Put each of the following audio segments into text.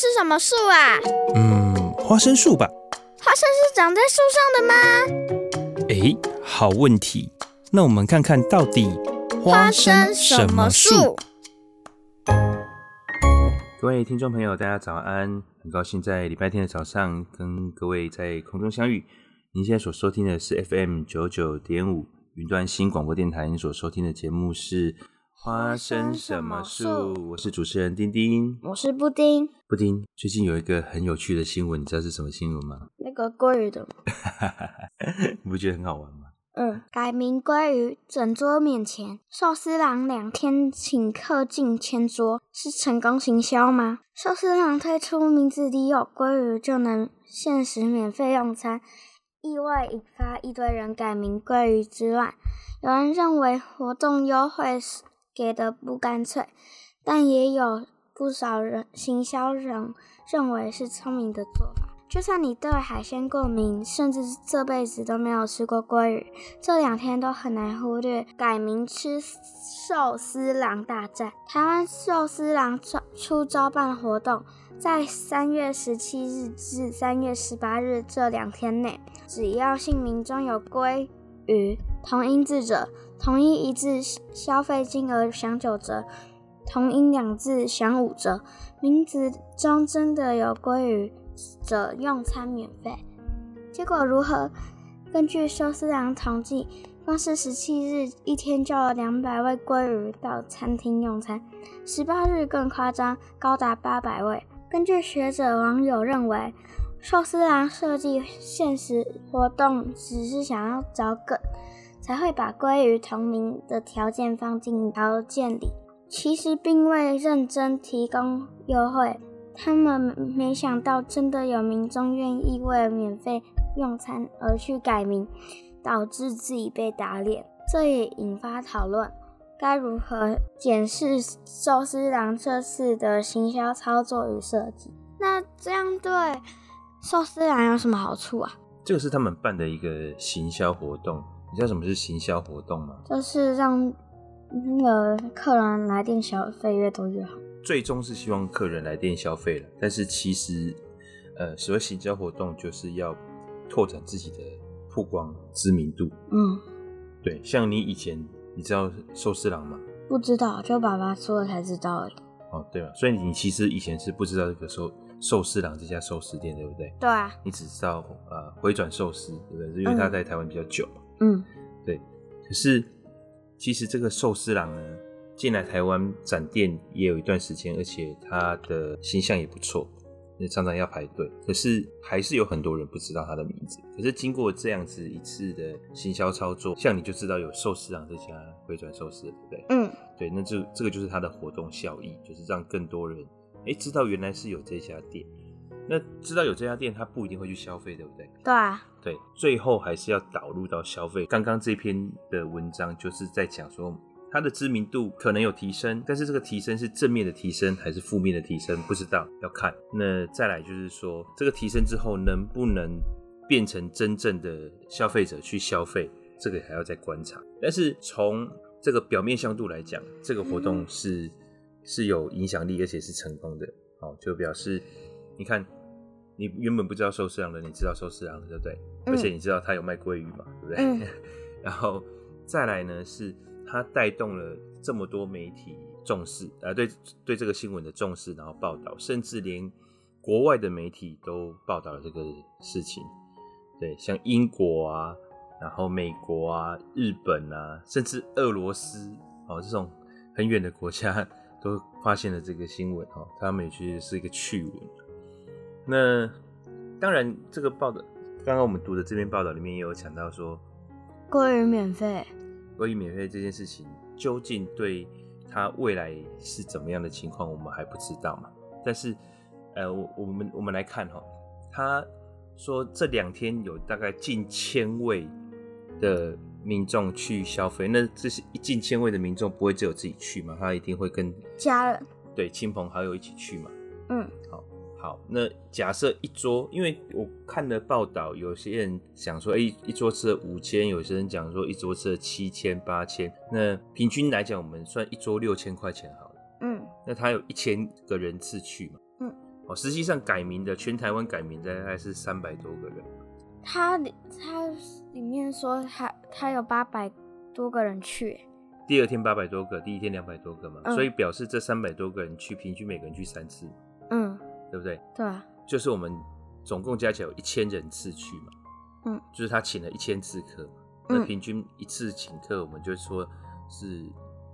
是什么树啊？嗯，花生树吧。花生是长在树上的吗？诶，好问题。那我们看看到底花生什么树？各位听众朋友，大家早安！很高兴在礼拜天的早上跟各位在空中相遇。您现在所收听的是 FM 九九点五云端新广播电台，您所收听的节目是。花生什么树？我是主持人丁丁，我是布丁。布丁，最近有一个很有趣的新闻，你知道是什么新闻吗？那个鲑鱼的，你不觉得很好玩吗？嗯，改名鲑鱼，整桌免钱，寿司郎两天请客近千桌，是成功行销吗？寿司郎推出名字里有鲑鱼就能限时免费用餐，意外引发一堆人改名鲑鱼之乱。有人认为活动优惠是。给的不干脆，但也有不少人行销人认为是聪明的做法。就算你对海鲜过敏，甚至这辈子都没有吃过鲑鱼，这两天都很难忽略改名吃寿司郎大战。台湾寿司郎出招办活动，在三月十七日至三月十八日这两天内，只要姓名中有鲑鱼同音字者。同音一字消费金额享九折，同音两字享五折。名字中真的有鲑鱼者用餐免费。结果如何？根据寿司郎统计，光是十七日一天就有两百位鲑鱼到餐厅用餐，十八日更夸张，高达八百位。根据学者网友认为，寿司郎设计限时活动只是想要找梗。才会把鲑鱼同名的条件放进条件里，其实并未认真提供优惠。他们没想到，真的有民众愿意为了免费用餐而去改名，导致自己被打脸。这也引发讨论，该如何检视寿司郎这次的行销操作与设计？那这样对寿司郎有什么好处啊？这个是他们办的一个行销活动。你知道什么是行销活动吗？就是让那个客人来店消费越多越好。最终是希望客人来店消费了，但是其实，呃，所谓行销活动就是要拓展自己的曝光知名度。嗯，对，像你以前你知道寿司郎吗？不知道，就爸爸说了才知道而已。哦，对了？所以你其实以前是不知道这个寿寿司郎这家寿司店，对不对？对啊。你只知道呃回转寿司，对不对？是因为他在台湾比较久。嗯，对。可是其实这个寿司郎呢，进来台湾展店也有一段时间，而且他的形象也不错，那常常要排队。可是还是有很多人不知道他的名字。可是经过这样子一次的行销操作，像你就知道有寿司郎这家回转寿司，对不对？嗯，对。那就这个就是他的活动效益，就是让更多人哎知道原来是有这家店。那知道有这家店，他不一定会去消费，对不对？对啊，对，最后还是要导入到消费。刚刚这篇的文章就是在讲说，它的知名度可能有提升，但是这个提升是正面的提升还是负面的提升，不知道，要看。那再来就是说，这个提升之后能不能变成真正的消费者去消费，这个还要再观察。但是从这个表面向度来讲，这个活动是是有影响力，而且是成功的。好，就表示你看。你原本不知道寿司郎的，你知道寿司郎的，对不对？嗯、而且你知道他有卖鲑鱼嘛，对不对？嗯、然后再来呢，是他带动了这么多媒体重视，呃，对对这个新闻的重视，然后报道，甚至连国外的媒体都报道了这个事情。对，像英国啊，然后美国啊，日本啊，甚至俄罗斯哦，这种很远的国家 都发现了这个新闻哦，他们也觉得是一个趣闻。那当然，这个报道，刚刚我们读的这篇报道里面也有讲到说，关于免费，关于免费这件事情究竟对他未来是怎么样的情况，我们还不知道嘛。但是，呃，我我们我们来看哈，他说这两天有大概近千位的民众去消费，那这是一近千位的民众不会只有自己去嘛？他一定会跟家人，对，亲朋好友一起去嘛。嗯，好。好，那假设一桌，因为我看了报道，有些人想说，哎、欸，一桌吃了五千，有些人讲说一桌吃了七千、八千，那平均来讲，我们算一桌六千块钱好了。嗯，那他有一千个人次去嘛？嗯，哦，实际上改名的全台湾改名的大概是三百多个人。他他里面说他他有八百多个人去，第二天八百多个，第一天两百多个嘛，嗯、所以表示这三百多个人去，平均每个人去三次，嗯，对不对？对啊，就是我们总共加起来有一千人次去嘛，嗯，就是他请了一千次课，嗯、那平均一次请客，我们就说是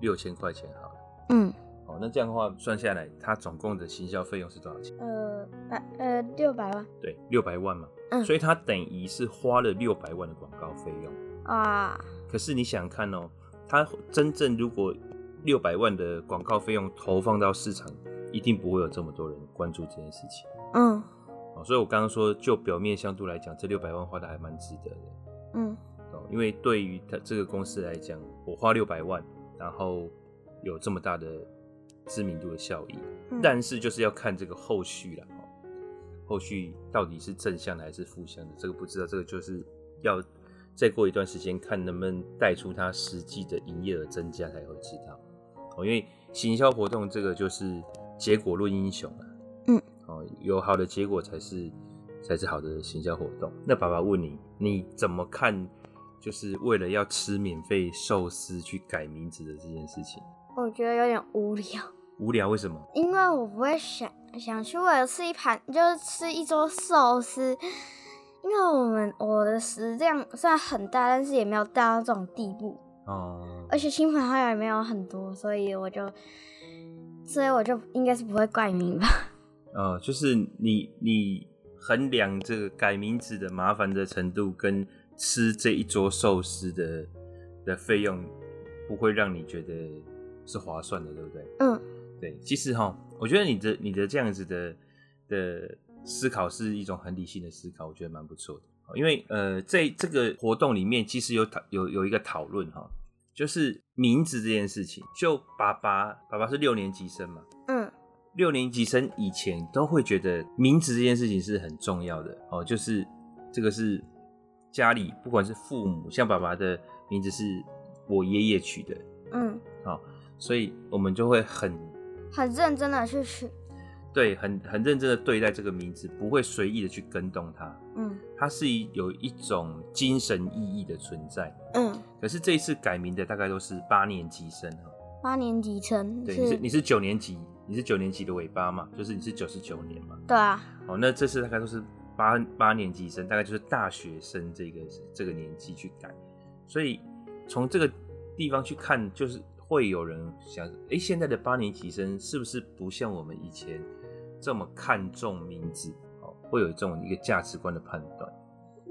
六千块钱好了，嗯。哦，那这样的话算下来，他总共的行销费用是多少钱？呃，百呃六百万。对，六百万嘛。嗯。所以他等于是花了六百万的广告费用啊。可是你想看哦，他真正如果六百万的广告费用投放到市场，一定不会有这么多人关注这件事情。嗯。哦，所以我刚刚说，就表面相度来讲，这六百万花的还蛮值得的。嗯。哦，因为对于他这个公司来讲，我花六百万，然后有这么大的。知名度的效益，嗯、但是就是要看这个后续了，后续到底是正向的还是负向的，这个不知道，这个就是要再过一段时间看能不能带出它实际的营业额增加才会知道。哦，因为行销活动这个就是结果论英雄啊，嗯，哦，有好的结果才是才是好的行销活动。那爸爸问你，你怎么看？就是为了要吃免费寿司去改名字的这件事情？我觉得有点无聊。无聊？为什么？因为我不会想想去为了吃一盘，就是吃一桌寿司。因为我们我的食量虽然很大，但是也没有大到这种地步哦。而且亲朋好友也没有很多，所以我就，所以我就应该是不会改名吧。呃，就是你你衡量这个改名字的麻烦的程度，跟吃这一桌寿司的的费用，不会让你觉得是划算的，对不对？嗯。对，其实哈，我觉得你的你的这样子的的思考是一种很理性的思考，我觉得蛮不错的。因为呃，在这个活动里面，其实有讨有有一个讨论哈，就是名字这件事情。就爸爸爸爸是六年级生嘛，嗯，六年级生以前都会觉得名字这件事情是很重要的哦，就是这个是家里不管是父母，像爸爸的名字是我爷爷取的，嗯，好，所以我们就会很。很认真的去取，对，很很认真的对待这个名字，不会随意的去跟动它。嗯，它是有一种精神意义的存在。嗯，可是这一次改名的大概都是八年级生哈。八年级生，对，你是你是九年级，你是九年级的尾巴嘛，就是你是九十九年嘛。对啊。哦，那这次大概都是八八年级生，大概就是大学生这个这个年纪去改，所以从这个地方去看，就是。会有人想，哎，现在的八年级生是不是不像我们以前这么看重名字？哦，会有这种一个价值观的判断。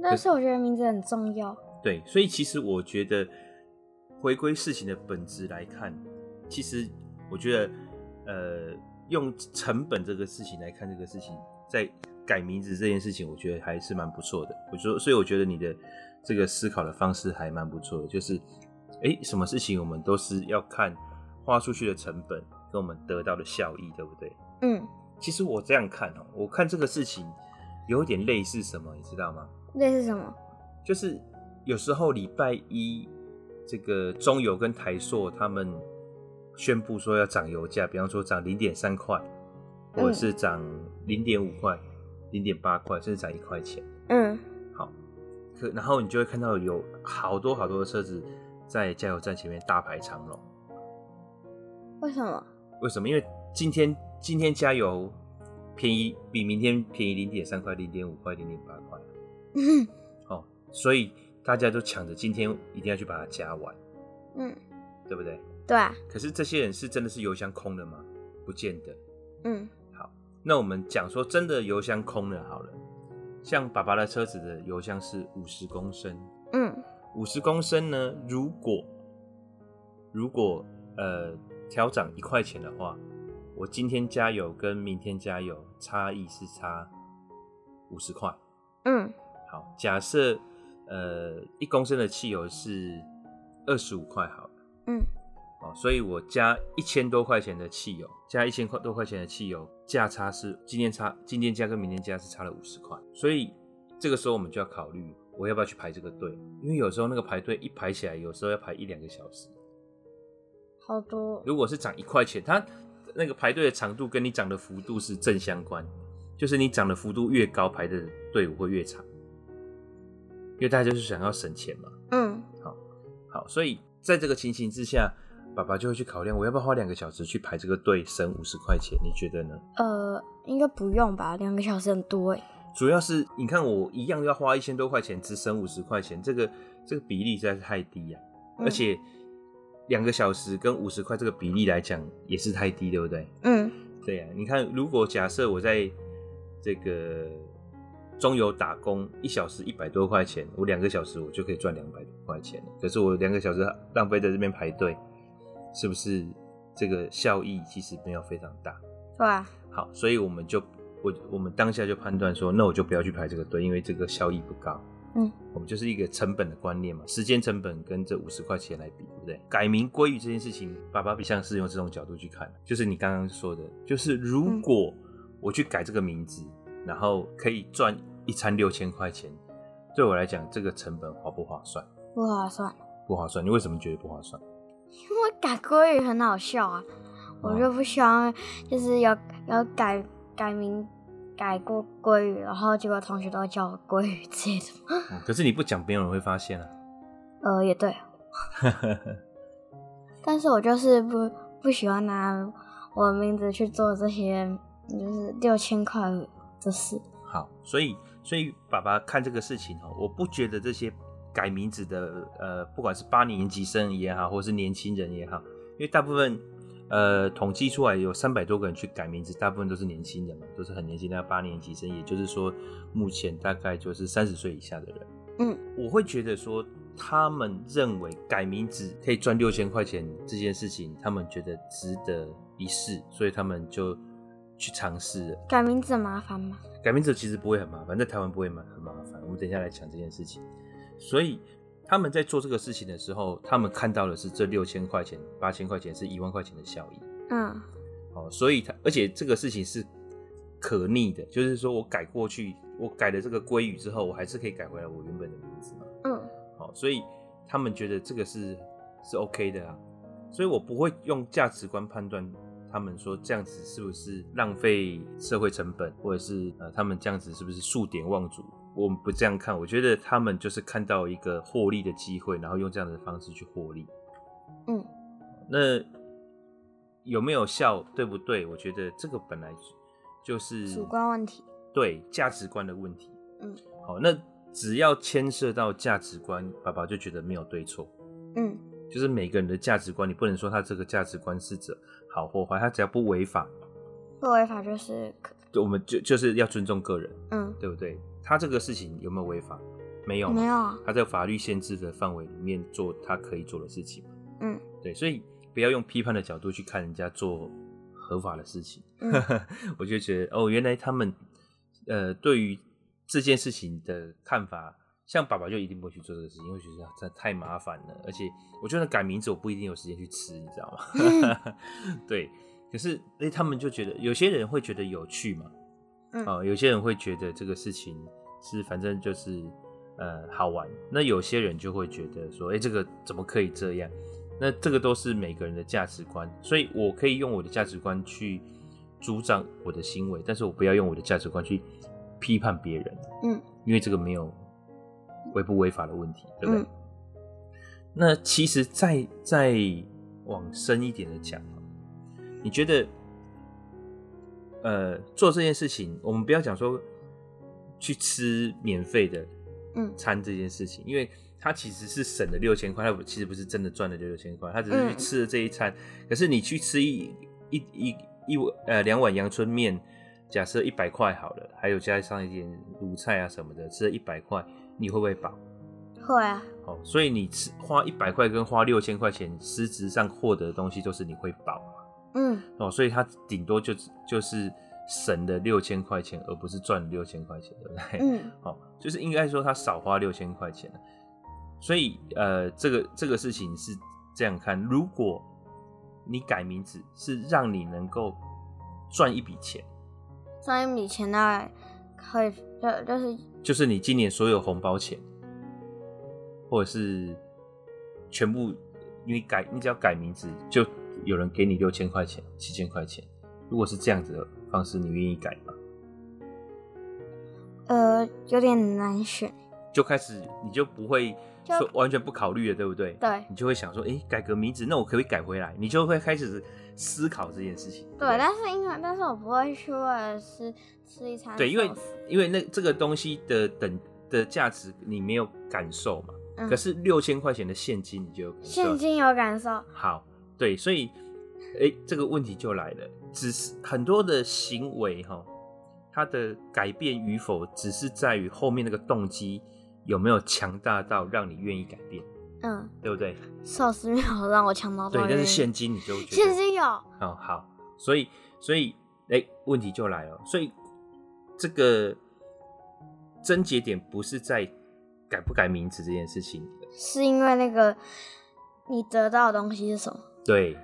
但是我觉得名字很重要。对，所以其实我觉得回归事情的本质来看，其实我觉得，呃，用成本这个事情来看这个事情，在改名字这件事情，我觉得还是蛮不错的。我说，所以我觉得你的这个思考的方式还蛮不错的，就是。哎，什么事情我们都是要看花出去的成本跟我们得到的效益，对不对？嗯，其实我这样看哦，我看这个事情有点类似什么，你知道吗？类似什么？就是有时候礼拜一，这个中油跟台塑他们宣布说要涨油价，比方说涨零点三块，或者是涨零点五块、零点八块，甚至涨一块钱。嗯，好，可然后你就会看到有好多好多的车子。在加油站前面大排长龙，为什么？为什么？因为今天今天加油便宜，比明天便宜零点三块、零点五块、零点八块。嗯，哦，所以大家都抢着今天一定要去把它加完。嗯，对不对？对啊。可是这些人是真的是油箱空了吗？不见得。嗯，好，那我们讲说真的油箱空了好了，像爸爸的车子的油箱是五十公升。嗯。五十公升呢？如果如果呃调涨一块钱的话，我今天加油跟明天加油差异是差五十块。嗯，好，假设呃一公升的汽油是二十五块好了。嗯，哦，所以我加一千多块钱的汽油，加一千块多块钱的汽油，价差是今天差今天加跟明天加是差了五十块。所以这个时候我们就要考虑。我要不要去排这个队？因为有时候那个排队一排起来，有时候要排一两个小时，好多。如果是涨一块钱，它那个排队的长度跟你涨的幅度是正相关，就是你涨的幅度越高，排的队伍会越长，因为大家就是想要省钱嘛。嗯，好，好，所以在这个情形之下，爸爸就会去考量，我要不要花两个小时去排这个队，省五十块钱？你觉得呢？呃，应该不用吧，两个小时很多哎。主要是你看我一样要花一千多块钱，只省五十块钱，这个这个比例实在是太低呀、啊，嗯、而且两个小时跟五十块这个比例来讲也是太低，对不对？嗯，对呀、啊。你看，如果假设我在这个中游打工一小时一百多块钱，我两个小时我就可以赚两百多块钱。可是我两个小时浪费在这边排队，是不是这个效益其实没有非常大？对啊。好，所以我们就。我我们当下就判断说，那我就不要去排这个队，因为这个效益不高。嗯，我们就是一个成本的观念嘛，时间成本跟这五十块钱来比，对不对？改名归于这件事情，爸爸比像是用这种角度去看，就是你刚刚说的，就是如果我去改这个名字，然后可以赚一餐六千块钱，对我来讲，这个成本划不划算？不划算，不划算。你为什么觉得不划算？因为改国语很好笑啊，我就不希望就是要要改改名。改过国语，然后结果同学都叫我国语之类的。嗯，可是你不讲，没有人会发现啊。呃，也对。但是我就是不不喜欢拿我的名字去做这些，就是六千块的事。好，所以所以爸爸看这个事情哦，我不觉得这些改名字的呃，不管是八年级生也好，或是年轻人也好，因为大部分。呃，统计出来有三百多个人去改名字，大部分都是年轻人嘛，都是很年轻，的八年级生，也就是说，目前大概就是三十岁以下的人。嗯，我会觉得说，他们认为改名字可以赚六千块钱这件事情，他们觉得值得一试，所以他们就去尝试。改名字很麻烦吗？改名字其实不会很麻烦，在台湾不会很麻烦。我们等一下来讲这件事情，所以。他们在做这个事情的时候，他们看到的是这六千块钱、八千块钱是一万块钱的效益。嗯，哦，所以他而且这个事情是可逆的，就是说我改过去，我改了这个归语之后，我还是可以改回来我原本的名字嘛。嗯，好，所以他们觉得这个是是 OK 的啊，所以我不会用价值观判断他们说这样子是不是浪费社会成本，或者是呃他们这样子是不是数典忘祖。我们不这样看，我觉得他们就是看到一个获利的机会，然后用这样的方式去获利。嗯，那有没有效，对不对？我觉得这个本来就是主观问题，对价值观的问题。嗯，好，那只要牵涉到价值观，爸爸就觉得没有对错。嗯，就是每个人的价值观，你不能说他这个价值观是指好或坏，他只要不违法，不违法就是可，我们就就是要尊重个人。嗯，对不对？他这个事情有没有违法？没有，没有。他在法律限制的范围里面做他可以做的事情。嗯，对，所以不要用批判的角度去看人家做合法的事情。嗯、我就觉得哦，原来他们呃对于这件事情的看法，像爸爸就一定不会去做这个事情，因为觉得这太麻烦了，而且我觉得改名字我不一定有时间去吃，你知道吗？嗯、对，可是哎，他们就觉得有些人会觉得有趣嘛。哦，有些人会觉得这个事情是反正就是呃好玩，那有些人就会觉得说，哎，这个怎么可以这样？那这个都是每个人的价值观，所以我可以用我的价值观去主张我的行为，但是我不要用我的价值观去批判别人。嗯，因为这个没有违不违法的问题，对不对？嗯、那其实再再往深一点的讲，你觉得？呃，做这件事情，我们不要讲说去吃免费的嗯餐这件事情，嗯、因为他其实是省了六千块，他其实不是真的赚了六千块，他只是去吃了这一餐。嗯、可是你去吃一一一一碗呃两碗阳春面，假设一百块好了，还有加上一点卤菜啊什么的，吃了一百块，你会不会饱？会啊。哦，所以你吃花一百块跟花六千块钱，实质上获得的东西都是你会饱。嗯，哦，所以他顶多就就是省了六千块钱，而不是赚六千块钱，对不对？嗯，哦，就是应该说他少花六千块钱。所以呃，这个这个事情是这样看，如果你改名字是让你能够赚一笔钱，赚一笔钱那可以就就是就是你今年所有红包钱，或者是全部你改，你只要改名字就。有人给你六千块钱、七千块钱，如果是这样子的方式，你愿意改吗？呃，有点难选，就开始你就不会说完全不考虑了，对不对？对，你就会想说，哎、欸，改个名字，那我可不可以改回来？你就会开始思考这件事情。对，对，但是因为，但是我不会去为了吃吃一餐。对，因为因为那这个东西的等的价值你没有感受嘛。嗯、可是六千块钱的现金你就有感受。现金有感受。好，对，所以，哎、欸，这个问题就来了，只是很多的行为哈。它的改变与否，只是在于后面那个动机有没有强大到让你愿意改变，嗯，对不对？寿司没有让我强到，对，但是现金你就觉得现金有，哦，好，所以，所以，哎、欸，问题就来了，所以这个症结点不是在改不改名字这件事情，是因为那个你得到的东西是什么？对，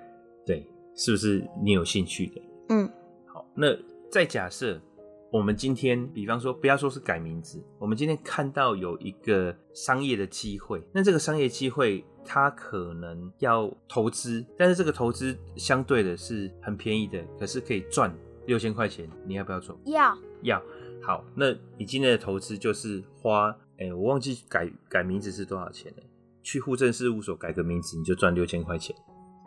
对，是不是你有兴趣的？嗯，好，那再假设。我们今天，比方说，不要说是改名字，我们今天看到有一个商业的机会，那这个商业机会，它可能要投资，但是这个投资相对的是很便宜的，可是可以赚六千块钱，你要不要做？要，要。好，那你今天的投资就是花，哎、欸，我忘记改改名字是多少钱了，去户政事务所改个名字，你就赚六千块钱。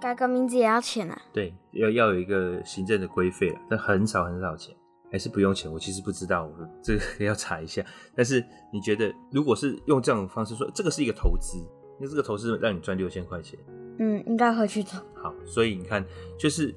改个名字也要钱啊？对，要要有一个行政的规费了，但很少很少钱。还是不用钱？我其实不知道，我这个 要查一下。但是你觉得，如果是用这种方式说，这个是一个投资，那这个投资让你赚六千块钱，嗯，应该会去做。好，所以你看，就是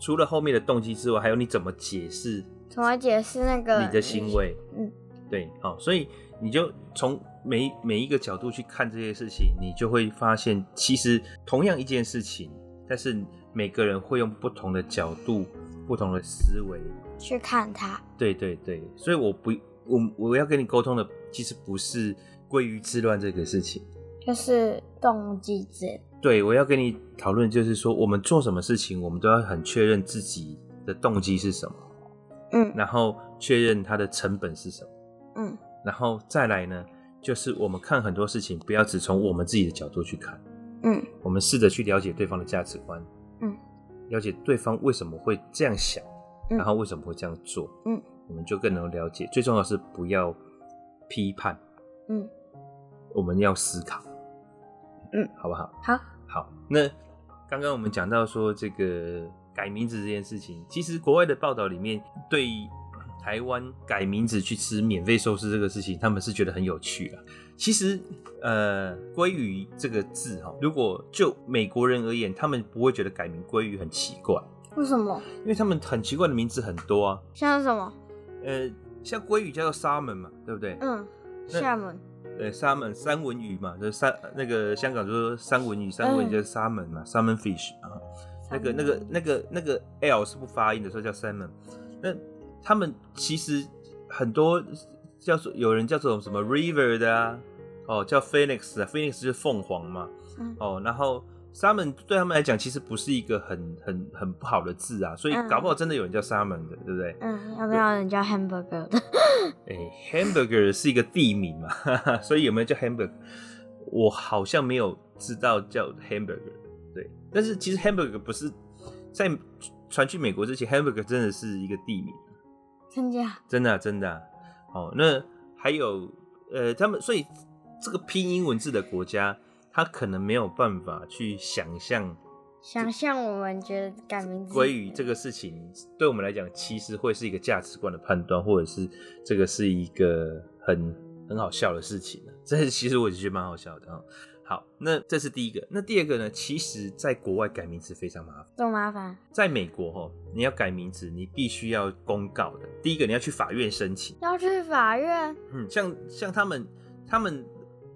除了后面的动机之外，还有你怎么解释？怎么解释那个你的行为？嗯，对，好，所以你就从每每一个角度去看这些事情，你就会发现，其实同样一件事情，但是每个人会用不同的角度、不同的思维。去看它，对对对，所以我不，我我要跟你沟通的，其实不是归于自乱这个事情，就是动机之。对，我要跟你讨论，就是说我们做什么事情，我们都要很确认自己的动机是什么，嗯，然后确认它的成本是什么，嗯，然后再来呢，就是我们看很多事情，不要只从我们自己的角度去看，嗯，我们试着去了解对方的价值观，嗯，了解对方为什么会这样想。然后为什么会这样做？嗯，我们就更能了解。最重要的是不要批判，嗯，我们要思考，嗯，好不好？好，好。那刚刚我们讲到说这个改名字这件事情，其实国外的报道里面对台湾改名字去吃免费寿司这个事情，他们是觉得很有趣啊。其实，呃，鲑鱼这个字哈，如果就美国人而言，他们不会觉得改名鲑鱼很奇怪。为什么？因为他们很奇怪的名字很多啊，像什么？呃，像鲑鱼叫做 salmon 嘛，对不对？嗯，salmon。对，salmon 三文鱼嘛，就是三那个香港就说三文鱼，三文鱼叫 salmon 嘛、嗯、，salmon fish 啊。那个那个那个那个 l 是不发音的，所以叫 salmon。那他们其实很多叫做有人叫做什么 river 的啊，哦，叫 phoenix 啊，phoenix 就是凤凰嘛，嗯、哦，然后。沙门对他们来讲，其实不是一个很很很不好的字啊，所以搞不好真的有人叫沙门的，对不对？嗯，要不要人叫 hamburger 的？哎、欸、，hamburger 是一个地名嘛，所以有没有叫 hamburger？我好像没有知道叫 hamburger，对。但是其实 hamburger 不是在传去美国之前，hamburger 真的是一个地名，真假？真的、啊、真的、啊。哦，那还有呃，他们所以这个拼音文字的国家。他可能没有办法去想象，想象我们觉得改名字鲑鱼这个事情，对我们来讲，其实会是一个价值观的判断，或者是这个是一个很很好笑的事情。这其实我就觉得蛮好笑的。好，那这是第一个。那第二个呢？其实，在国外改名字非常麻烦。多麻烦？在美国哈，你要改名字，你必须要公告的。第一个，你要去法院申请。要去法院？嗯，像像他们他们。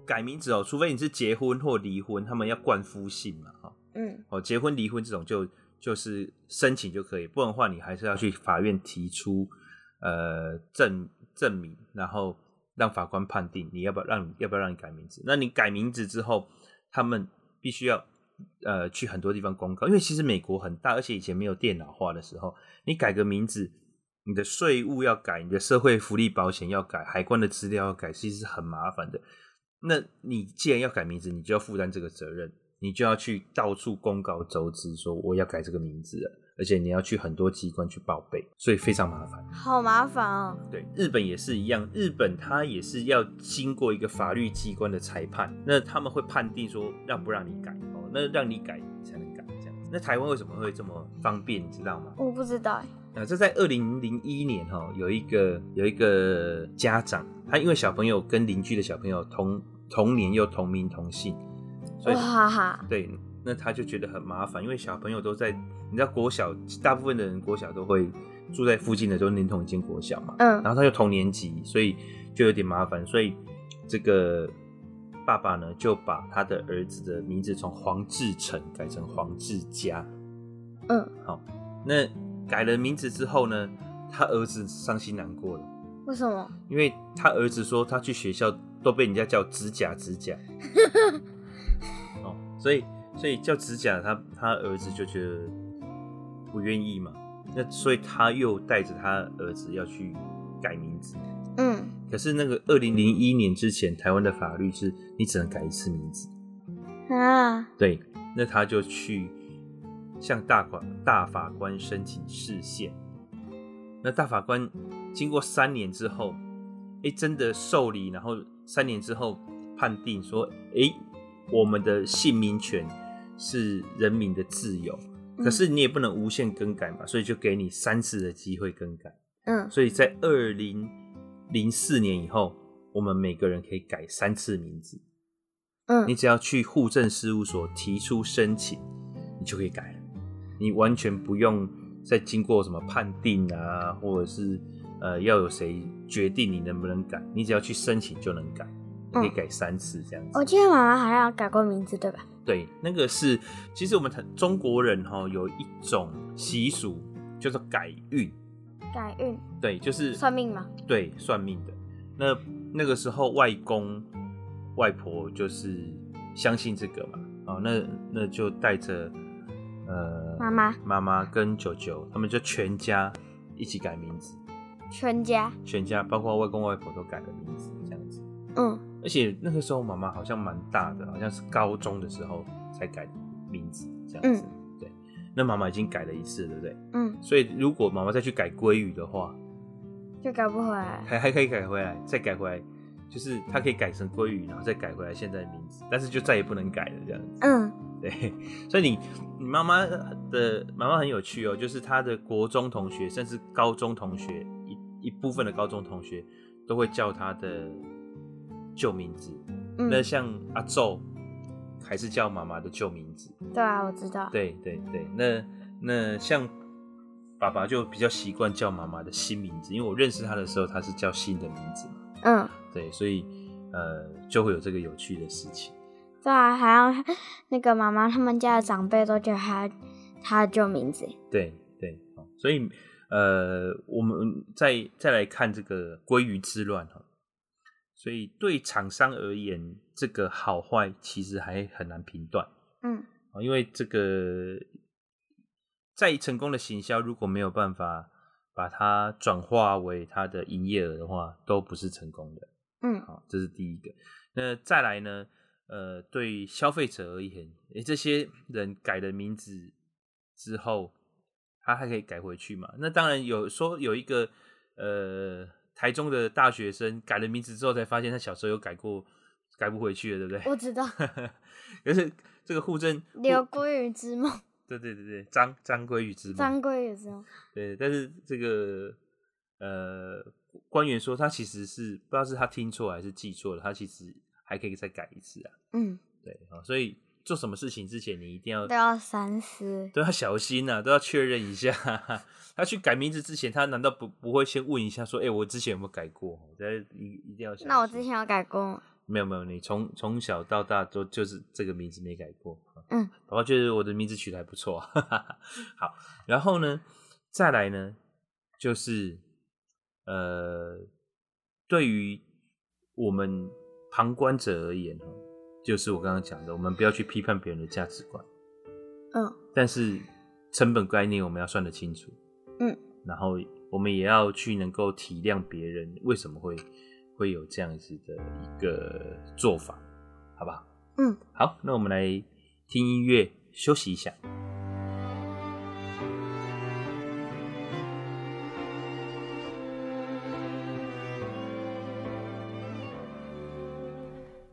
改名字哦，除非你是结婚或离婚，他们要冠夫姓嘛，哈，嗯，哦，结婚离婚这种就就是申请就可以，不然的话你还是要去法院提出呃证证明，然后让法官判定你要不要让要不要让你改名字。那你改名字之后，他们必须要呃去很多地方公告，因为其实美国很大，而且以前没有电脑化的时候，你改个名字，你的税务要改，你的社会福利保险要改，海关的资料要改，其实是很麻烦的。那你既然要改名字，你就要负担这个责任，你就要去到处公告周知，说我要改这个名字了。而且你要去很多机关去报备，所以非常麻烦。好麻烦哦。对，日本也是一样，日本它也是要经过一个法律机关的裁判，那他们会判定说让不让你改哦，那让你改你才能改这样。那台湾为什么会这么方便，你知道吗？我不知道。那这在二零零一年哈，有一个有一个家长，他因为小朋友跟邻居的小朋友同同年又同名同姓，所以哈哈，对。那他就觉得很麻烦，因为小朋友都在，你知道国小，大部分的人国小都会住在附近的，都连同一间国小嘛。嗯。然后他又同年级，所以就有点麻烦。所以这个爸爸呢，就把他的儿子的名字从黄志成改成黄志佳。嗯。好，那改了名字之后呢，他儿子伤心难过了。为什么？因为他儿子说他去学校都被人家叫指甲指甲。哦，所以。所以叫指甲，他他儿子就觉得不愿意嘛，那所以他又带着他儿子要去改名字。嗯，可是那个二零零一年之前，台湾的法律是你只能改一次名字啊。对，那他就去向大法大法官申请释宪。那大法官经过三年之后，哎、欸，真的受理，然后三年之后判定说，哎、欸，我们的姓名权。是人民的自由，可是你也不能无限更改嘛，嗯、所以就给你三次的机会更改。嗯，所以在二零零四年以后，我们每个人可以改三次名字。嗯，你只要去户政事务所提出申请，你就可以改了。你完全不用再经过什么判定啊，或者是呃要有谁决定你能不能改，你只要去申请就能改，你可以改三次这样子。我记得妈妈好像改过名字，对吧？对，那个是，其实我们中国人哈有一种习俗，叫做改运。改运。对，就是算命吗？对，算命的。那那个时候，外公、外婆就是相信这个嘛。哦，那那就带着呃妈妈、妈妈跟舅舅，他们就全家一起改名字。全家。全家，包括外公外婆都改了名字。嗯。而且那个时候妈妈好像蛮大的，好像是高中的时候才改名字这样子。嗯、对，那妈妈已经改了一次，对不对？嗯。所以如果妈妈再去改鲑鱼的话，就改不回来。还还可以改回来，再改回来，就是它可以改成鲑鱼，然后再改回来现在的名字，但是就再也不能改了这样子。嗯。对，所以你你妈妈的妈妈很有趣哦，就是她的国中同学，甚至高中同学一一部分的高中同学都会叫她的。旧名字，嗯、那像阿宙还是叫妈妈的旧名字。对啊，我知道。对对对，那那像爸爸就比较习惯叫妈妈的新名字，因为我认识他的时候，他是叫新的名字嘛。嗯，对，所以呃就会有这个有趣的事情。对啊，还要那个妈妈他们家的长辈都叫他他的旧名字。对对，所以呃我们再再来看这个鲑鱼之乱哈。所以对厂商而言，这个好坏其实还很难评断。嗯，因为这个再成功的行销，如果没有办法把它转化为它的营业额的话，都不是成功的。嗯，好，这是第一个。那再来呢？呃，对消费者而言，诶，这些人改了名字之后，他还可以改回去嘛？那当然有说有一个呃。台中的大学生改了名字之后，才发现他小时候有改过，改不回去了，对不对？我知道。可是这个户政留鲑鱼之梦，对对对对，张张鲑鱼之梦，张鲑鱼之梦。对，但是这个呃，官员说他其实是不知道是他听错还是记错了，他其实还可以再改一次啊。嗯，对啊，所以。做什么事情之前，你一定要都要三思，都要小心呐、啊，都要确认一下。他去改名字之前，他难道不不会先问一下说：“哎、欸，我之前有没有改过？”一一定要。那我之前有改过吗？没有没有，你从从小到大都就是这个名字没改过。嗯，宝宝觉得我的名字取得还不错。好，然后呢，再来呢，就是呃，对于我们旁观者而言就是我刚刚讲的，我们不要去批判别人的价值观，嗯，但是成本概念我们要算得清楚，嗯，然后我们也要去能够体谅别人为什么会会有这样子的一个做法，好不好？嗯，好，那我们来听音乐休息一下。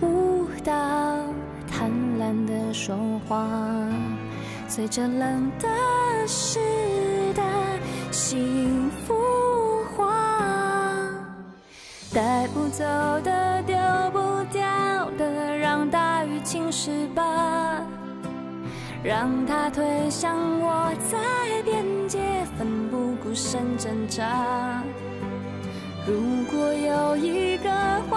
舞蹈，贪婪的说话，随着冷的湿的幸福化，带不走的，丢不掉的，让大雨侵蚀吧，让它推向我在边界，奋不顾身挣扎。如果有一个怀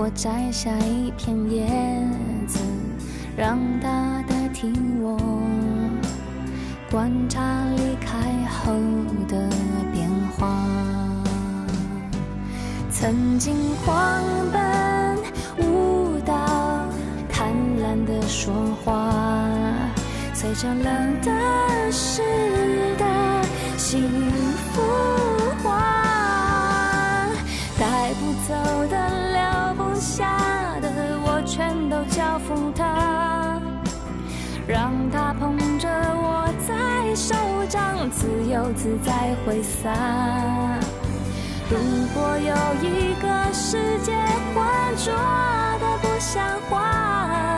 我摘下一片叶子，让它代替我，观察离开后的变化。曾经狂奔舞蹈，贪婪的说话，随着冷的湿的幸福让它捧着我在手掌，自由自在挥洒。如果有一个世界浑浊的不像话，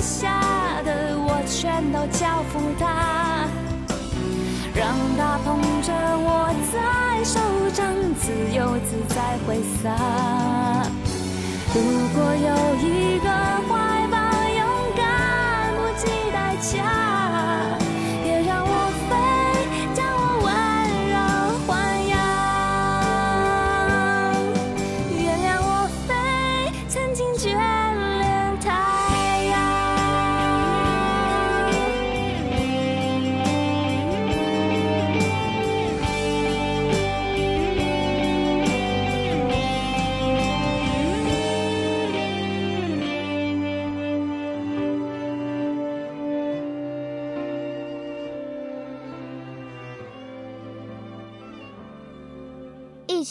下的我。全都交付他，让他捧着我在手掌，自由自在挥洒。如果有一个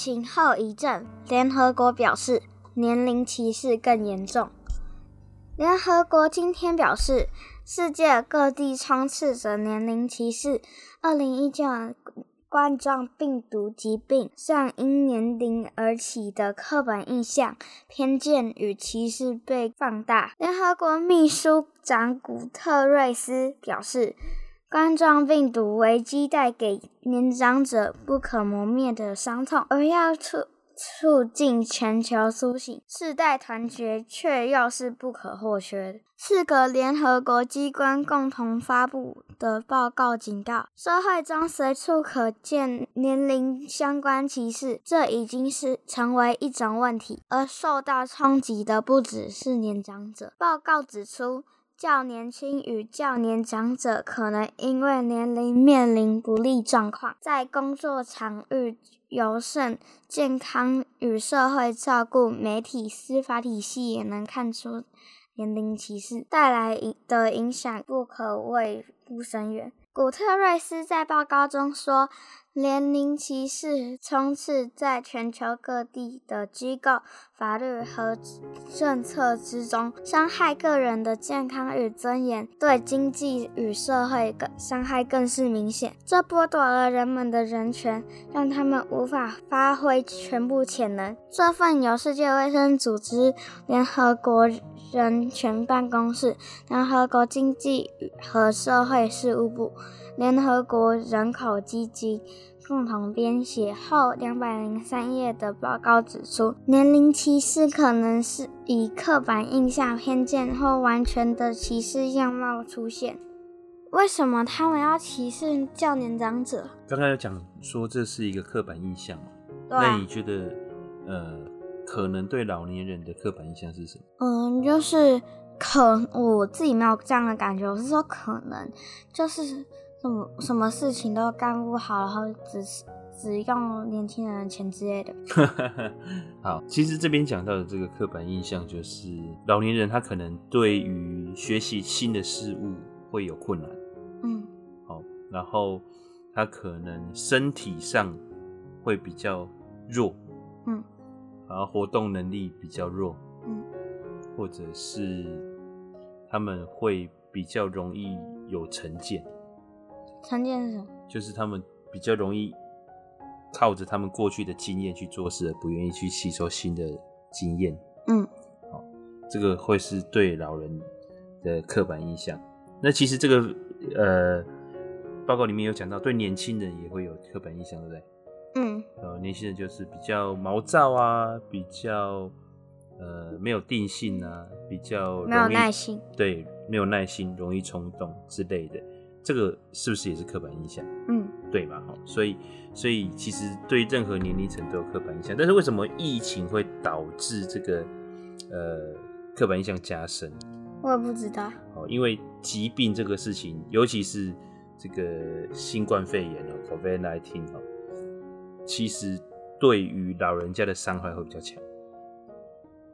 情后遗症，联合国表示年龄歧视更严重。联合国今天表示，世界各地充斥着年龄歧视。二零一九冠状病毒疾病上因年龄而起的刻板印象、偏见与歧视被放大。联合国秘书长古特瑞斯表示。冠状病毒危机带给年长者不可磨灭的伤痛，而要促促进全球苏醒，世代团结却又是不可或缺的。四个联合国机关共同发布的报告警告，社会中随处可见年龄相关歧视，这已经是成为一种问题。而受到冲击的不只是年长者。报告指出，较年轻与较年长者可能因为年龄面临不利状况，在工作场域。尤甚健康与社会照顾、媒体、司法体系也能看出年龄歧视带来的影响不可谓不深远。古特瑞斯在报告中说。年龄歧视充斥在全球各地的机构、法律和政策之中，伤害个人的健康与尊严，对经济与社会的伤害更是明显。这剥夺了人们的人权，让他们无法发挥全部潜能。这份由世界卫生组织、联合国人权办公室、联合国经济和社会事务部、联合国人口基金。共同编写后两百零三页的报告指出，年龄歧视可能是以刻板印象、偏见或完全的歧视样貌出现。为什么他们要歧视较年长者？刚刚有讲说这是一个刻板印象，对啊，那你觉得呃，可能对老年人的刻板印象是什么？嗯，就是可我自己没有这样的感觉，我是说可能就是。什么什么事情都干不好，然后只只用年轻人的钱之类的。好，其实这边讲到的这个刻板印象，就是老年人他可能对于学习新的事物会有困难。嗯，好，然后他可能身体上会比较弱。嗯，然后活动能力比较弱。嗯，或者是他们会比较容易有成见。成见是什么？就是他们比较容易靠着他们过去的经验去做事，而不愿意去吸收新的经验。嗯，好，这个会是对老人的刻板印象。那其实这个呃报告里面有讲到，对年轻人也会有刻板印象，对不对？嗯，呃，年轻人就是比较毛躁啊，比较呃没有定性啊，比较没有耐心，对，没有耐心，容易冲动之类的。这个是不是也是刻板印象？嗯，对吧？哈，所以，所以其实对任何年龄层都有刻板印象。但是为什么疫情会导致这个呃刻板印象加深？我也不知道。哦，因为疾病这个事情，尤其是这个新冠肺炎哦，COVID-19 哦，其实对于老人家的伤害会比较强。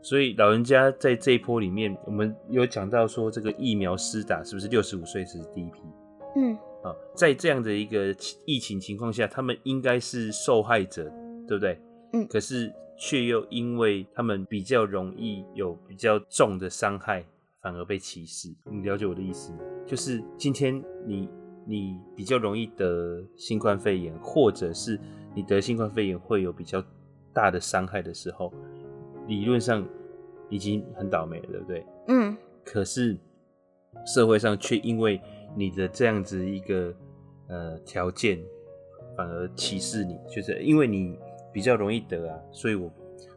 所以老人家在这一波里面，我们有讲到说，这个疫苗施打是不是六十五岁是第一批？嗯，啊，在这样的一个疫情情况下，他们应该是受害者，对不对？嗯，可是却又因为他们比较容易有比较重的伤害，反而被歧视。你了解我的意思吗？就是今天你你比较容易得新冠肺炎，或者是你得新冠肺炎会有比较大的伤害的时候，理论上已经很倒霉了，对不对？嗯，可是社会上却因为你的这样子一个呃条件，反而歧视你，就是因为你比较容易得啊，所以我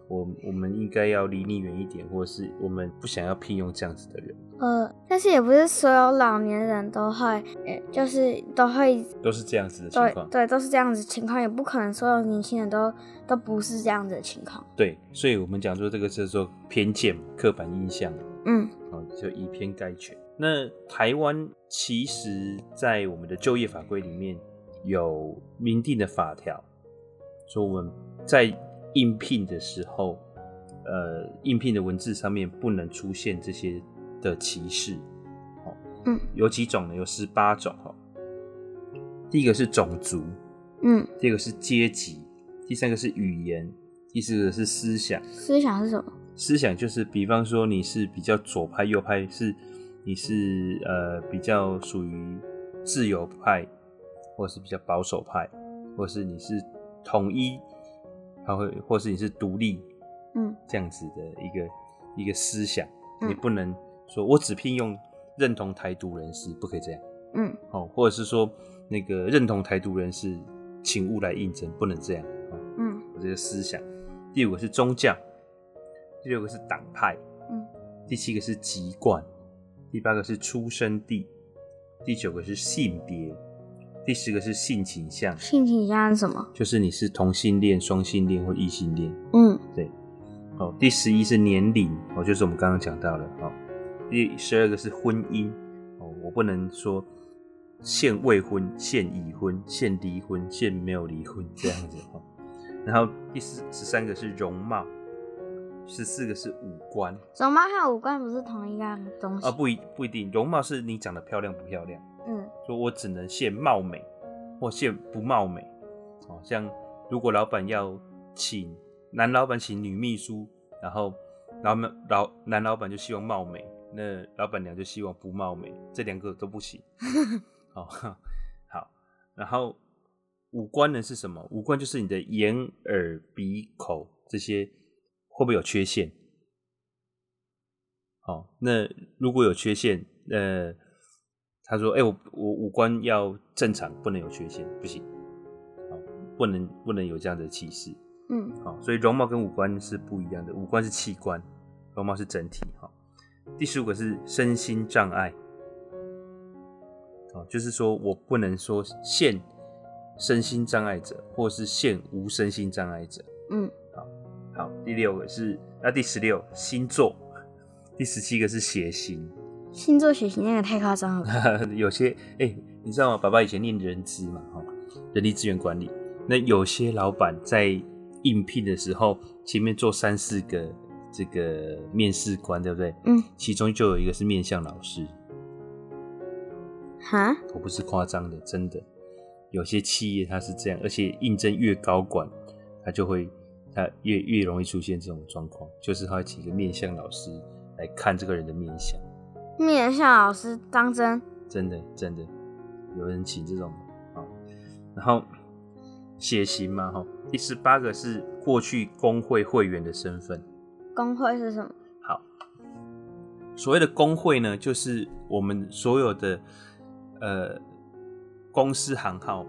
我我们应该要离你远一点，或者是我们不想要聘用这样子的人。呃，但是也不是所有老年人都会，呃，就是都会都是这样子的情况，对，都是这样子的情况，也不可能所有年轻人都都不是这样子的情况。对，所以我们讲说这个叫做偏见、刻板印象，嗯，哦，就以偏概全。那台湾其实，在我们的就业法规里面有明定的法条，说我们在应聘的时候，呃，应聘的文字上面不能出现这些的歧视。哦，嗯，有几种呢？有十八种。哈，第一个是种族，嗯，第二个是阶级，第三个是语言，第四个是思想。思想是什么？思想就是，比方说你是比较左派、右派是。你是呃比较属于自由派，或是比较保守派，或是你是统一，还会或是你是独立，嗯，这样子的一个一个思想，嗯，你不能说我只聘用认同台独人士，不可以这样，嗯，哦，或者是说那个认同台独人士，请勿来应征，不能这样，嗯，这个思想。第五个是宗教，第六个是党派，嗯，第七个是籍贯，第八个是出生地，第九个是性别，第十个是性倾向。性倾向是什么？就是你是同性恋、双性恋或异性恋。嗯，对。哦，第十一是年龄，哦，就是我们刚刚讲到的。哦，第十二个是婚姻，哦，我不能说现未婚、现已婚、现离婚、现没有离婚这样子。哦，然后第十十三个是容貌，十四个是五官。容貌和五官不是同一样东西啊？不一不一定，容貌是你长得漂亮不漂亮。嗯，说我只能限貌美或限不貌美。哦，像如果老板要请。男老板请女秘书，然后老板老男老板就希望貌美，那老板娘就希望不貌美，这两个都不行。好，好，然后五官呢是什么？五官就是你的眼、耳、鼻、口这些会不会有缺陷？好，那如果有缺陷，呃，他说：“哎、欸，我我五官要正常，不能有缺陷，不行，好，不能不能有这样的歧视。”嗯，好，所以容貌跟五官是不一样的，五官是器官，容貌是整体。哈，第十五个是身心障碍，哦，就是说我不能说现身心障碍者，或是现无身心障碍者。嗯，好，好，第六个是那第十六星座，第十七个是血型，星座血型那个太夸张了，有些哎、欸，你知道吗？爸爸以前念人资嘛，哈，人力资源管理，那有些老板在应聘的时候，前面做三四个这个面试官，对不对？嗯，其中就有一个是面相老师。哈，我不是夸张的，真的。有些企业它是这样，而且应征越高管，他就会他越越容易出现这种状况，就是他会请一个面相老师来看这个人的面相。面向老师当真？真的真的，有人请这种啊，然后。血型嘛，哈，第十八个是过去工会会员的身份。工会是什么？好，所谓的工会呢，就是我们所有的呃公司行号，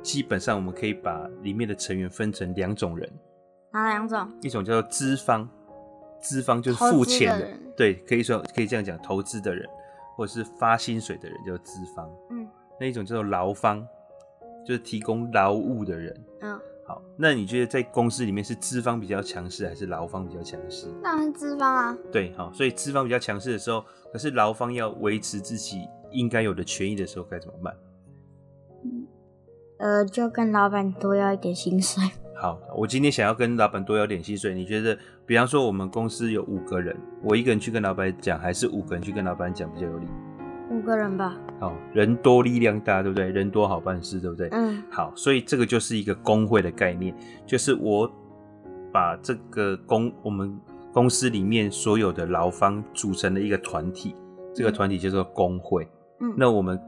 基本上我们可以把里面的成员分成两种人。哪两种？一种叫做资方，资方就是付钱的，的对，可以说可以这样讲，投资的人或者是发薪水的人叫资方。嗯，那一种叫做劳方。就是提供劳务的人，嗯，好，那你觉得在公司里面是资方比较强势，还是劳方比较强势？当然是资方啊。对，好，所以资方比较强势的时候，可是劳方要维持自己应该有的权益的时候，该怎么办？嗯，呃，就跟老板多要一点薪水。好，我今天想要跟老板多要点薪水，你觉得，比方说我们公司有五个人，我一个人去跟老板讲，还是五个人去跟老板讲比较有利？五个人吧。好，人多力量大，对不对？人多好办事，对不对？嗯。好，所以这个就是一个工会的概念，就是我把这个公我们公司里面所有的劳方组成了一个团体，这个团体叫做工会。嗯。那我们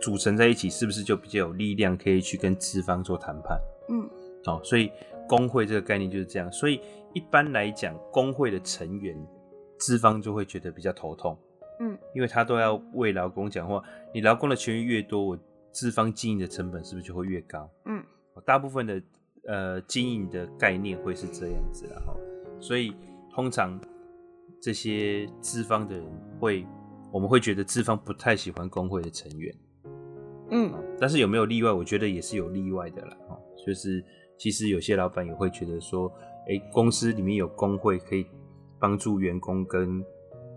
组成在一起，是不是就比较有力量，可以去跟资方做谈判？嗯。好，所以工会这个概念就是这样。所以一般来讲，工会的成员，资方就会觉得比较头痛。嗯，因为他都要为劳工讲话，你劳工的权益越多，我资方经营的成本是不是就会越高？嗯，大部分的呃经营的概念会是这样子啦哈，所以通常这些资方的人会，我们会觉得资方不太喜欢工会的成员，嗯，但是有没有例外？我觉得也是有例外的啦哈，就是其实有些老板也会觉得说，哎，公司里面有工会可以帮助员工跟。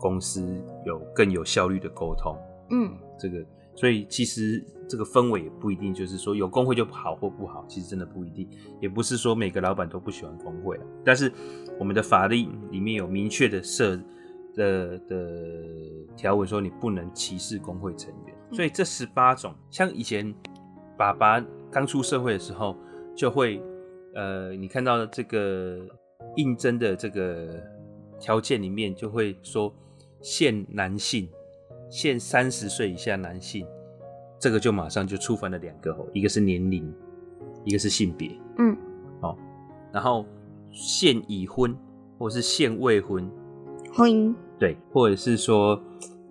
公司有更有效率的沟通，嗯，这个，所以其实这个氛围也不一定就是说有工会就好或不好，其实真的不一定，也不是说每个老板都不喜欢工会，但是我们的法律里面有明确的设的的条文说你不能歧视工会成员，所以这十八种，像以前爸爸刚出社会的时候，就会呃，你看到这个应征的这个条件里面就会说。限男性，限三十岁以下男性，这个就马上就触犯了两个哦，一个是年龄，一个是性别，嗯，哦，然后限已婚或者是限未婚，婚姻，对，或者是说，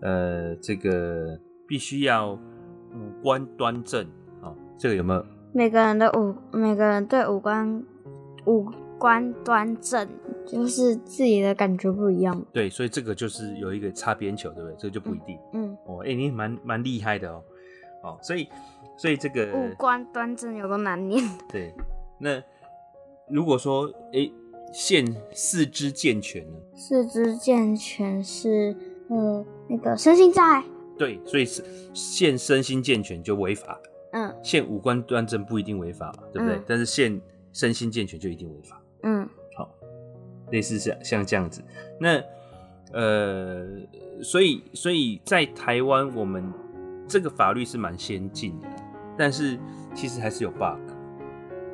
呃，这个必须要五官端正，哦，这个有没有？每个人的五，每个人对五官五官端正，就是自己的感觉不一样。对，所以这个就是有一个擦边球，对不对？这个就不一定。嗯。哦，哎、欸，你蛮蛮厉害的哦。哦，所以所以这个五官端正有个难念。对，那如果说哎。欸县四肢健全呢？四肢健全是呃那个身心障碍。对，所以是现身心健全就违法。嗯。现五官端正不一定违法嘛，对不对？嗯、但是现身心健全就一定违法。嗯。好，类似像像这样子，那呃，所以所以在台湾，我们这个法律是蛮先进的，但是其实还是有 bug。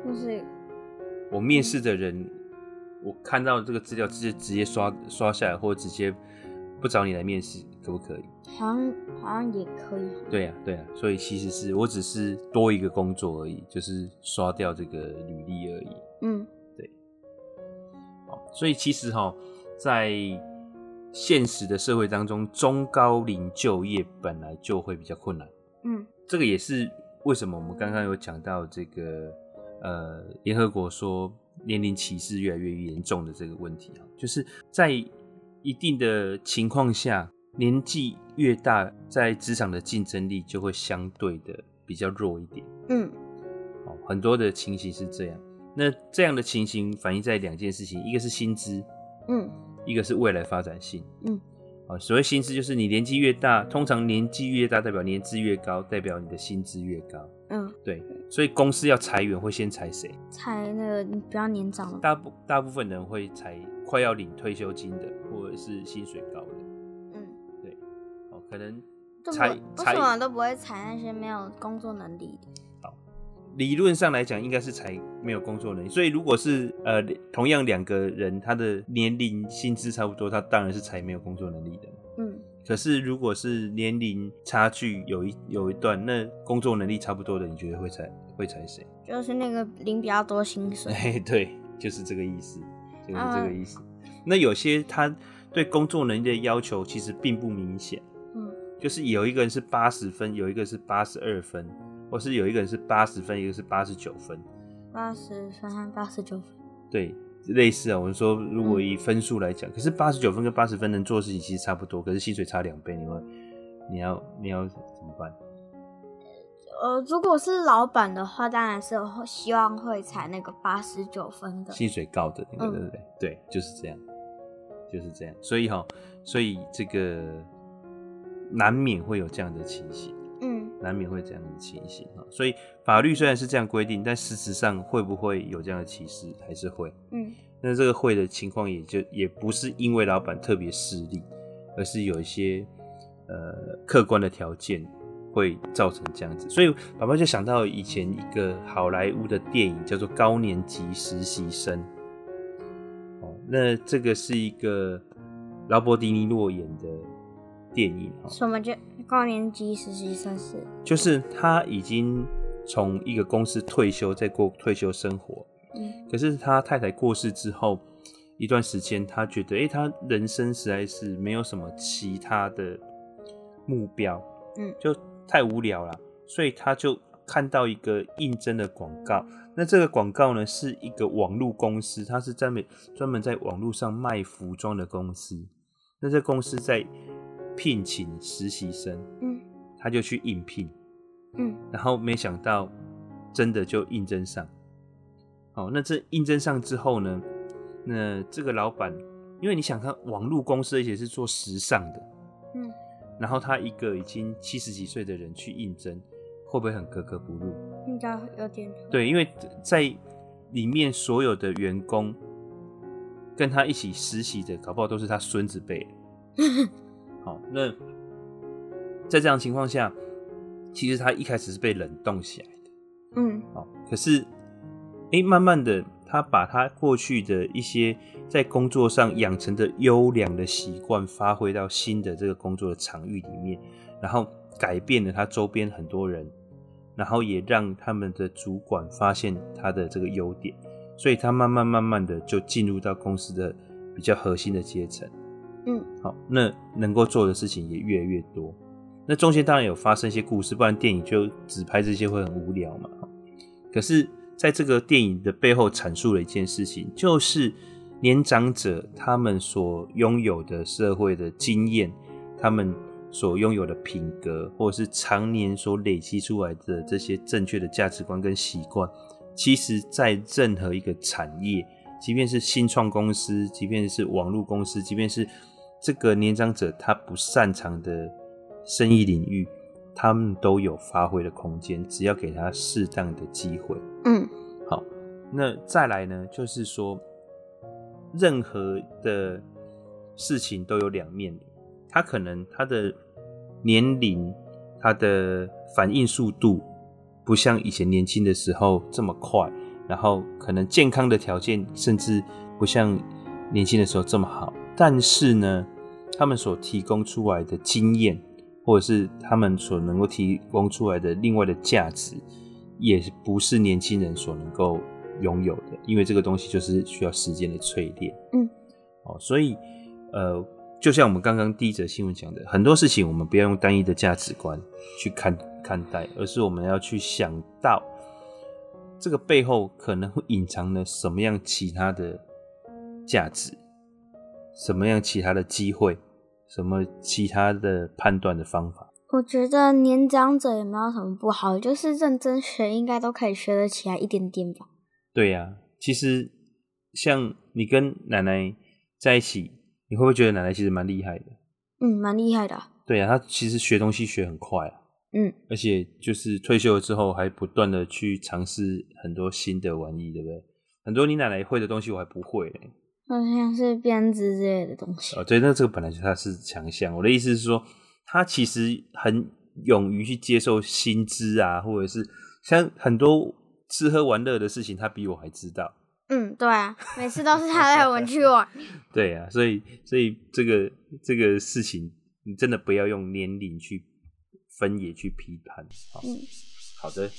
就是我面试的人。嗯我看到这个资料，直接直接刷刷下来，或者直接不找你来面试，可不可以？好像好像也可以。对呀、啊，对呀、啊，所以其实是我只是多一个工作而已，就是刷掉这个履历而已。嗯，对。所以其实哈，在现实的社会当中，中高龄就业本来就会比较困难。嗯，这个也是为什么我们刚刚有讲到这个呃，联合国说。年龄歧视越来越严重的这个问题啊，就是在一定的情况下，年纪越大，在职场的竞争力就会相对的比较弱一点。嗯，哦，很多的情形是这样。那这样的情形反映在两件事情，一个是薪资，嗯，一个是未来发展性，嗯。啊，所谓薪资就是你年纪越大，通常年纪越大代表年资越高，代表你的薪资越高。嗯，对，所以公司要裁员会先裁谁？裁那个比较年长的。大部大部分人会裁快要领退休金的，或者是薪水高的。可能裁为什么都不会踩那些没有工作能力的？理论上来讲，应该是踩没有工作能力。所以，如果是呃同样两个人，他的年龄、薪资差不多，他当然是踩没有工作能力的。嗯。可是，如果是年龄差距有一有一段，那工作能力差不多的，你觉得会裁会裁谁？就是那个领比较多薪水。哎，对，就是这个意思，就是这个意思。嗯、那有些他对工作能力的要求其实并不明显。嗯。就是有一个人是八十分，有一个是八十二分。或是有一个人是八十分，一个是八十九分，八十分和八十九分，对，类似啊。我们说，如果以分数来讲，嗯、可是八十九分跟八十分能做的事情其实差不多，可是薪水差两倍，你会，你要，你要怎么办？呃，如果是老板的话，当然是希望会采那个八十九分的，薪水高的那个，对不对？嗯、对，就是这样，就是这样。所以哈，所以这个难免会有这样的情形。嗯难免会这样的情形哈，所以法律虽然是这样规定，但事实上会不会有这样的歧视，还是会。嗯，那这个会的情况也就也不是因为老板特别势利，而是有一些呃客观的条件会造成这样子。所以爸爸就想到以前一个好莱坞的电影叫做《高年级实习生》。哦，那这个是一个劳勃迪尼洛演的。电影哈，什么叫高年级实习生？是就是他已经从一个公司退休，在过退休生活。嗯，可是他太太过世之后一段时间，他觉得，哎、欸，他人生实在是没有什么其他的目标，嗯，就太无聊了，所以他就看到一个应征的广告。那这个广告呢，是一个网络公司，他是专门专门在网络上卖服装的公司。那这公司在聘请实习生，嗯，他就去应聘，嗯，然后没想到真的就应征上。好，那这应征上之后呢，那这个老板，因为你想看网络公司，而且是做时尚的，嗯，然后他一个已经七十几岁的人去应征，会不会很格格不入？应该有点。对，因为在里面所有的员工跟他一起实习的，搞不好都是他孙子辈。好，那在这样情况下，其实他一开始是被冷冻起来的。嗯，好，可是，哎、欸，慢慢的，他把他过去的一些在工作上养成的优良的习惯，发挥到新的这个工作的场域里面，然后改变了他周边很多人，然后也让他们的主管发现他的这个优点，所以他慢慢慢慢的就进入到公司的比较核心的阶层。嗯，好，那能够做的事情也越来越多。那中间当然有发生一些故事，不然电影就只拍这些会很无聊嘛。可是在这个电影的背后阐述了一件事情，就是年长者他们所拥有的社会的经验，他们所拥有的品格，或者是常年所累积出来的这些正确的价值观跟习惯，其实在任何一个产业，即便是新创公司，即便是网络公司，即便是这个年长者他不擅长的生意领域。他们都有发挥的空间，只要给他适当的机会。嗯，好，那再来呢？就是说，任何的事情都有两面。他可能他的年龄、他的反应速度不像以前年轻的时候这么快，然后可能健康的条件甚至不像年轻的时候这么好。但是呢，他们所提供出来的经验。或者是他们所能够提供出来的另外的价值，也不是年轻人所能够拥有的，因为这个东西就是需要时间的淬炼。嗯，哦，所以呃，就像我们刚刚第一则新闻讲的，很多事情我们不要用单一的价值观去看看待，而是我们要去想到这个背后可能会隐藏了什么样其他的价值，什么样其他的机会。什么其他的判断的方法？我觉得年长者也没有什么不好，就是认真学，应该都可以学得起来一点点吧。对呀、啊，其实像你跟奶奶在一起，你会不会觉得奶奶其实蛮厉害的？嗯，蛮厉害的。对呀、啊，她其实学东西学很快啊。嗯，而且就是退休了之后，还不断的去尝试很多新的玩意，对不对？很多你奶奶会的东西，我还不会嘞。好像是编织之类的东西。哦，对，那这个本来就他是强项。我的意思是说，他其实很勇于去接受新知啊，或者是像很多吃喝玩乐的事情，他比我还知道。嗯，对啊，每次都是他带我们去玩。对啊，所以所以这个这个事情，你真的不要用年龄去分野去批判。好，嗯，好的。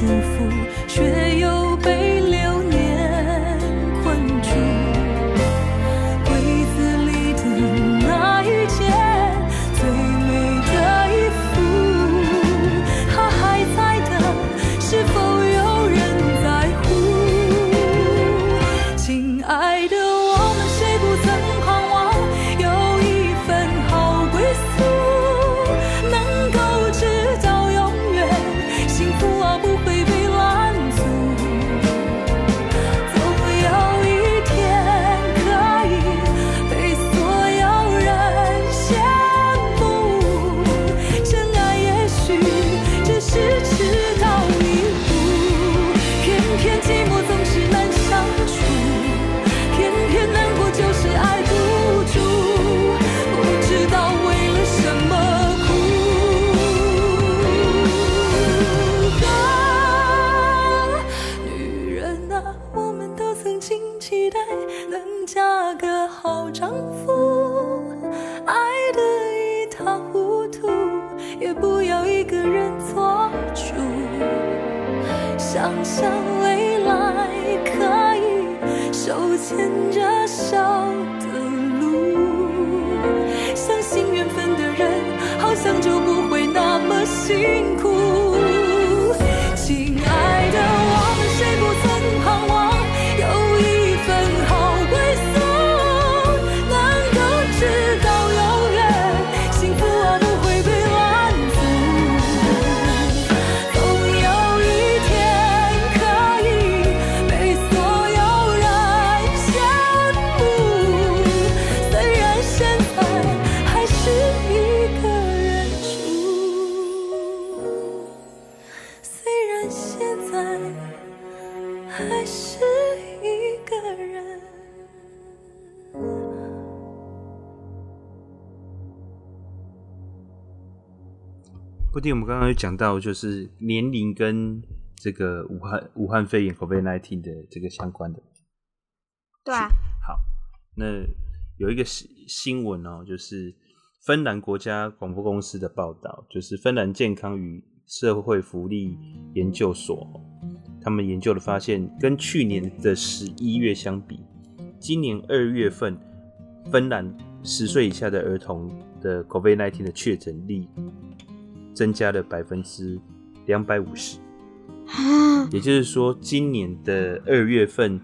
束缚，布丁，我们刚刚有讲到，就是年龄跟这个武汉武汉肺炎 （COVID-19） 的这个相关的。对啊。好，那有一个新新闻哦，就是芬兰国家广播公司的报道，就是芬兰健康与社会福利研究所，他们研究的发现，跟去年的十一月相比，今年二月份，芬兰十岁以下的儿童的 COVID-19 的确诊率。增加了百分之两百五十，也就是说，今年的二月份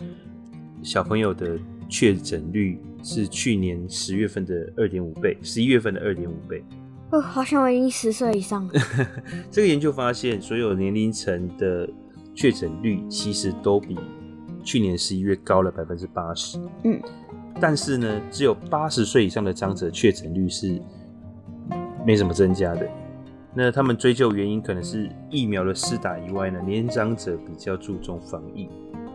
小朋友的确诊率是去年十月份的二点五倍，十一月份的二点五倍。哦，好像我已经十岁以上了。这个研究发现，所有年龄层的确诊率其实都比去年十一月高了百分之八十。嗯，但是呢，只有八十岁以上的长者确诊率是没什么增加的。那他们追究原因，可能是疫苗的施打以外呢，年长者比较注重防疫，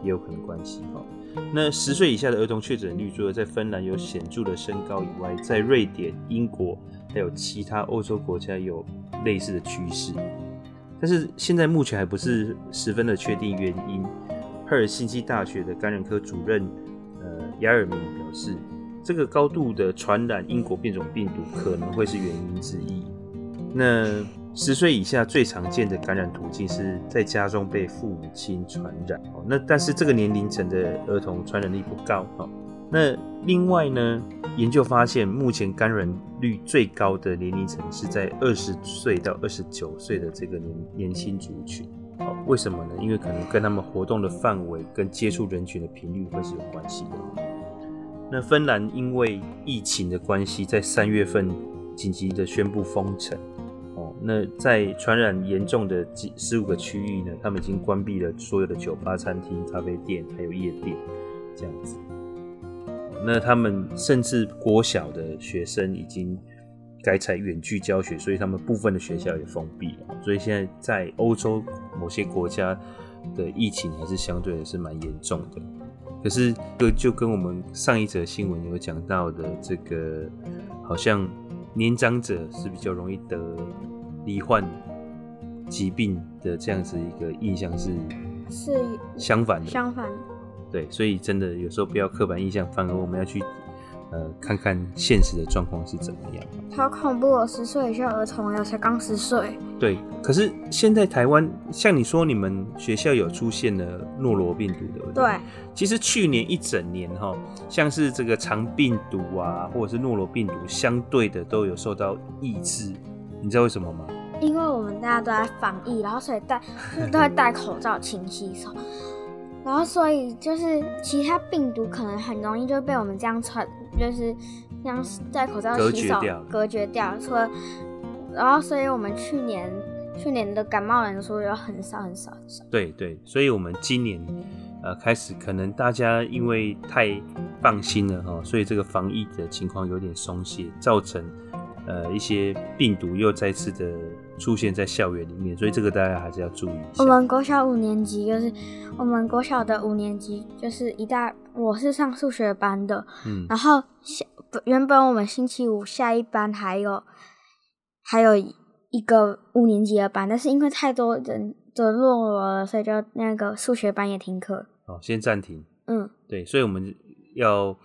也有可能关系哈。那十岁以下的儿童确诊率，除了在芬兰有显著的升高以外，在瑞典、英国还有其他欧洲国家有类似的趋势。但是现在目前还不是十分的确定原因。赫尔辛基大学的感染科主任呃亚尔明表示，这个高度的传染英国变种病毒可能会是原因之一。那十岁以下最常见的感染途径是在家中被父母亲传染哦。那但是这个年龄层的儿童传染力不高哦。那另外呢，研究发现目前感染率最高的年龄层是在二十岁到二十九岁的这个年年轻族群哦。为什么呢？因为可能跟他们活动的范围跟接触人群的频率会是有关系的。那芬兰因为疫情的关系，在三月份紧急的宣布封城。那在传染严重的几十五个区域呢，他们已经关闭了所有的酒吧、餐厅、咖啡店，还有夜店，这样子。那他们甚至国小的学生已经改采远距教学，所以他们部分的学校也封闭了。所以现在在欧洲某些国家的疫情还是相对的是蛮严重的。可是就就跟我们上一则新闻有讲到的这个，好像年长者是比较容易得。罹患疾病的这样子一个印象是是相反的，相反。对，所以真的有时候不要刻板印象，反而我们要去呃，看看现实的状况是怎么样。好恐怖哦！十岁以下儿童呀才刚十岁。对，可是现在台湾，像你说，你们学校有出现了诺罗病毒，对不对？对。其实去年一整年哈，像是这个肠病毒啊，或者是诺罗病毒，相对的都有受到抑制。你知道为什么吗？因为我们大家都在防疫，然后所以戴 都会戴口罩、勤洗手。然后，所以就是其他病毒可能很容易就被我们这样传，就是这样戴口罩、洗手隔绝掉。除了，然后，所以我们去年去年的感冒人数有很少很少很少。对对，所以我们今年呃开始，可能大家因为太放心了哈，所以这个防疫的情况有点松懈，造成呃一些病毒又再次的。出现在校园里面，所以这个大家还是要注意一下。我们国小五年级就是我们国小的五年级，就是一大，我是上数学班的，嗯，然后下原本我们星期五下一班还有还有一个五年级的班，但是因为太多人的落了，了，所以就那个数学班也停课。哦，先暂停。嗯，对，所以我们要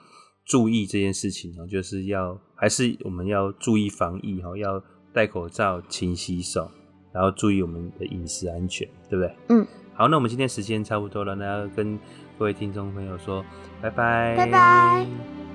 注意这件事情哦，就是要还是我们要注意防疫哈，要。戴口罩，勤洗手，然后注意我们的饮食安全，对不对？嗯。好，那我们今天时间差不多了，那要跟各位听众朋友说拜拜，拜拜。